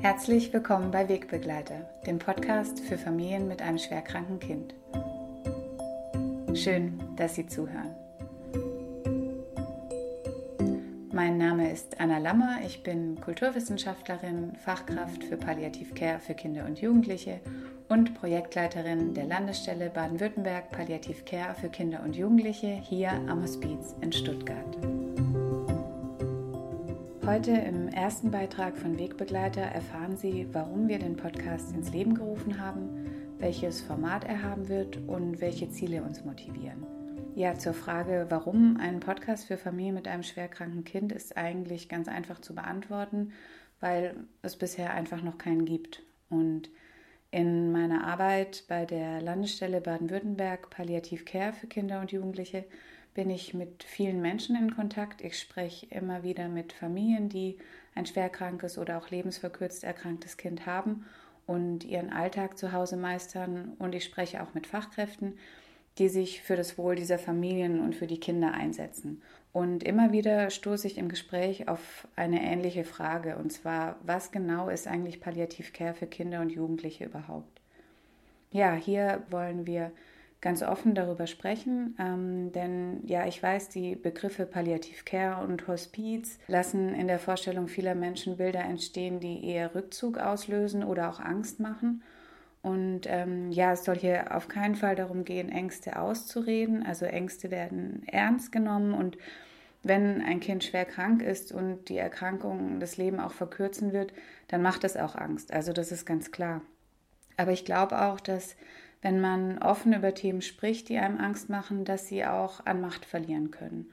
Herzlich willkommen bei Wegbegleiter, dem Podcast für Familien mit einem schwerkranken Kind. Schön, dass Sie zuhören. Mein Name ist Anna Lammer, ich bin Kulturwissenschaftlerin, Fachkraft für Palliativcare für Kinder und Jugendliche und Projektleiterin der Landesstelle Baden-Württemberg Palliativcare für Kinder und Jugendliche hier am Hospiz in Stuttgart. Heute im ersten Beitrag von Wegbegleiter erfahren Sie, warum wir den Podcast ins Leben gerufen haben, welches Format er haben wird und welche Ziele uns motivieren. Ja, zur Frage, warum ein Podcast für Familien mit einem schwerkranken Kind ist eigentlich ganz einfach zu beantworten, weil es bisher einfach noch keinen gibt. Und in meiner Arbeit bei der Landesstelle Baden-Württemberg Palliativ Care für Kinder und Jugendliche bin ich mit vielen Menschen in Kontakt. Ich spreche immer wieder mit Familien, die ein schwerkrankes oder auch lebensverkürzt erkranktes Kind haben und ihren Alltag zu Hause meistern. Und ich spreche auch mit Fachkräften, die sich für das Wohl dieser Familien und für die Kinder einsetzen. Und immer wieder stoße ich im Gespräch auf eine ähnliche Frage, und zwar, was genau ist eigentlich Palliativcare für Kinder und Jugendliche überhaupt? Ja, hier wollen wir ganz offen darüber sprechen, ähm, denn ja, ich weiß, die Begriffe Palliativcare und Hospiz lassen in der Vorstellung vieler Menschen Bilder entstehen, die eher Rückzug auslösen oder auch Angst machen. Und ähm, ja, es soll hier auf keinen Fall darum gehen, Ängste auszureden. Also Ängste werden ernst genommen und wenn ein Kind schwer krank ist und die Erkrankung das Leben auch verkürzen wird, dann macht das auch Angst. Also das ist ganz klar. Aber ich glaube auch, dass wenn man offen über Themen spricht, die einem Angst machen, dass sie auch an Macht verlieren können.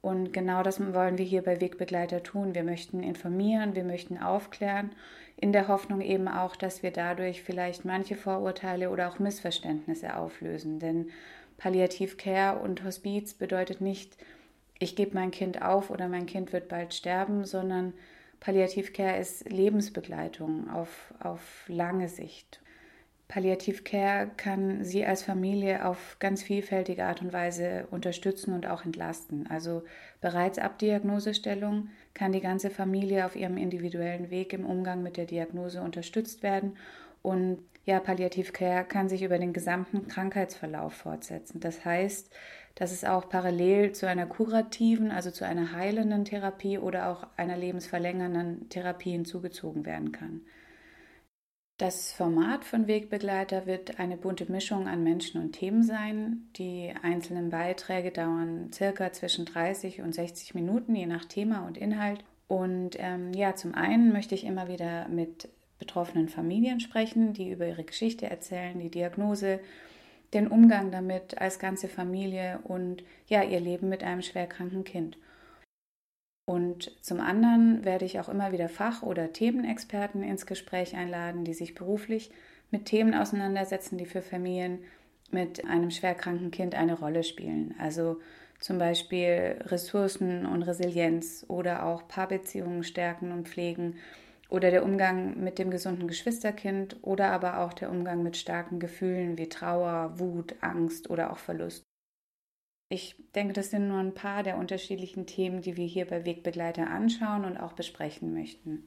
Und genau das wollen wir hier bei Wegbegleiter tun. Wir möchten informieren, wir möchten aufklären, in der Hoffnung eben auch, dass wir dadurch vielleicht manche Vorurteile oder auch Missverständnisse auflösen. Denn Palliativcare und Hospiz bedeutet nicht, ich gebe mein Kind auf oder mein Kind wird bald sterben, sondern Palliativcare ist Lebensbegleitung auf, auf lange Sicht. Palliativcare kann Sie als Familie auf ganz vielfältige Art und Weise unterstützen und auch entlasten. Also bereits ab Diagnosestellung kann die ganze Familie auf ihrem individuellen Weg im Umgang mit der Diagnose unterstützt werden und ja, Palliativcare kann sich über den gesamten Krankheitsverlauf fortsetzen. Das heißt, dass es auch parallel zu einer kurativen, also zu einer heilenden Therapie oder auch einer lebensverlängernden Therapie hinzugezogen werden kann. Das Format von Wegbegleiter wird eine bunte Mischung an Menschen und Themen sein. Die einzelnen Beiträge dauern circa zwischen 30 und 60 Minuten, je nach Thema und Inhalt. Und ähm, ja, zum einen möchte ich immer wieder mit betroffenen Familien sprechen, die über ihre Geschichte erzählen, die Diagnose, den Umgang damit als ganze Familie und ja, ihr Leben mit einem schwerkranken Kind. Und zum anderen werde ich auch immer wieder Fach- oder Themenexperten ins Gespräch einladen, die sich beruflich mit Themen auseinandersetzen, die für Familien mit einem schwerkranken Kind eine Rolle spielen. Also zum Beispiel Ressourcen und Resilienz oder auch Paarbeziehungen stärken und pflegen oder der Umgang mit dem gesunden Geschwisterkind oder aber auch der Umgang mit starken Gefühlen wie Trauer, Wut, Angst oder auch Verlust. Ich denke, das sind nur ein paar der unterschiedlichen Themen, die wir hier bei Wegbegleiter anschauen und auch besprechen möchten.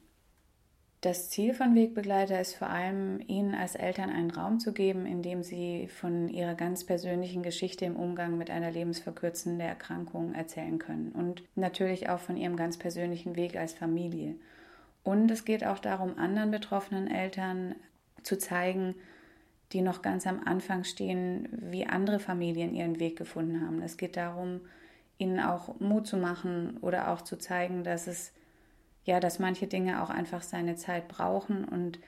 Das Ziel von Wegbegleiter ist vor allem, Ihnen als Eltern einen Raum zu geben, in dem Sie von Ihrer ganz persönlichen Geschichte im Umgang mit einer lebensverkürzenden Erkrankung erzählen können und natürlich auch von Ihrem ganz persönlichen Weg als Familie. Und es geht auch darum, anderen betroffenen Eltern zu zeigen, die noch ganz am Anfang stehen, wie andere Familien ihren Weg gefunden haben. Es geht darum, ihnen auch Mut zu machen oder auch zu zeigen, dass es ja, dass manche Dinge auch einfach seine Zeit brauchen und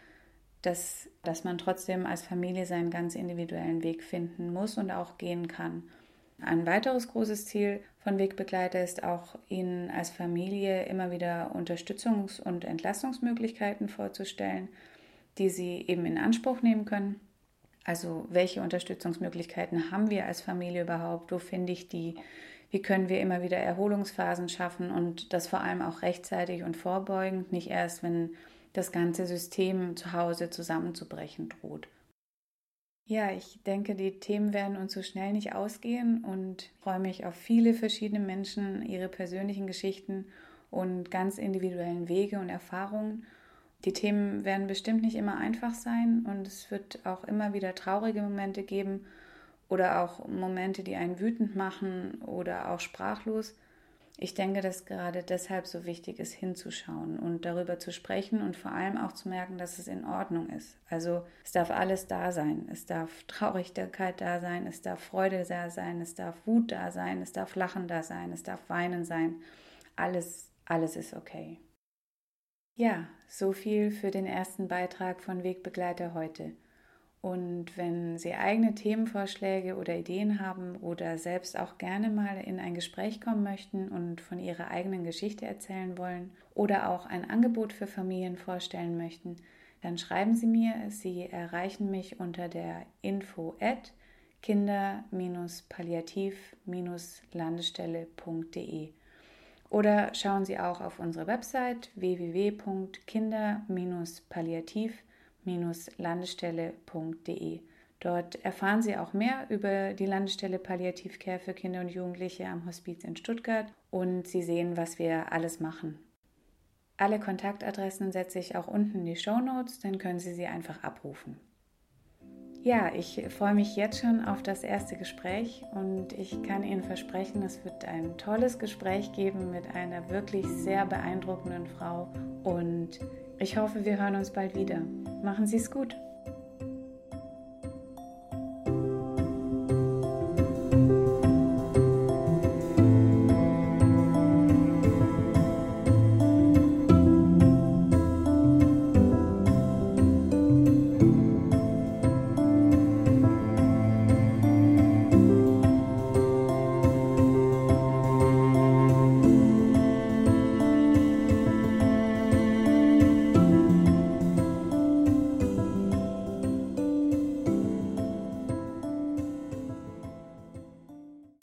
dass, dass man trotzdem als Familie seinen ganz individuellen Weg finden muss und auch gehen kann. Ein weiteres großes Ziel von Wegbegleiter ist auch, Ihnen als Familie immer wieder Unterstützungs- und Entlastungsmöglichkeiten vorzustellen, die Sie eben in Anspruch nehmen können also welche Unterstützungsmöglichkeiten haben wir als Familie überhaupt? Wo finde ich die? Wie können wir immer wieder Erholungsphasen schaffen und das vor allem auch rechtzeitig und vorbeugend, nicht erst, wenn das ganze System zu Hause zusammenzubrechen droht. Ja, ich denke, die Themen werden uns so schnell nicht ausgehen und freue mich auf viele verschiedene Menschen, ihre persönlichen Geschichten und ganz individuellen Wege und Erfahrungen Die Themen werden bestimmt nicht immer einfach sein und es wird auch immer wieder traurige Momente geben oder auch Momente, die einen wütend machen oder auch sprachlos. Ich denke, dass gerade deshalb so wichtig ist, hinzuschauen und darüber zu sprechen und vor allem auch zu merken, dass es in Ordnung ist. Also es darf alles da sein. Es darf Traurigkeit da sein, es darf Freude da sein, es darf Wut da sein, es darf Lachen da sein, es darf Weinen sein. Alles, alles ist okay. Ja, so viel für den ersten Beitrag von Wegbegleiter heute. Und wenn Sie eigene Themenvorschläge oder Ideen haben oder selbst auch gerne mal in ein Gespräch kommen möchten und von Ihrer eigenen Geschichte erzählen wollen oder auch ein Angebot für Familien vorstellen möchten, dann schreiben Sie mir. Sie erreichen mich unter der info at kinder-palliativ-landestelle.de. Oder schauen Sie auch auf unsere Website www.kinder-palliativ-landestelle.de. Dort erfahren Sie auch mehr über die Landestelle Palliativcare für Kinder und Jugendliche am Hospiz in Stuttgart und Sie sehen, was wir alles machen. Alle Kontaktadressen setze ich auch unten in die Show Notes, dann können Sie sie einfach abrufen. Ja, ich freue mich jetzt schon auf das erste Gespräch und ich kann Ihnen versprechen, es wird ein tolles Gespräch geben mit einer wirklich sehr beeindruckenden Frau und ich hoffe, wir hören uns bald wieder. Machen Sie es gut.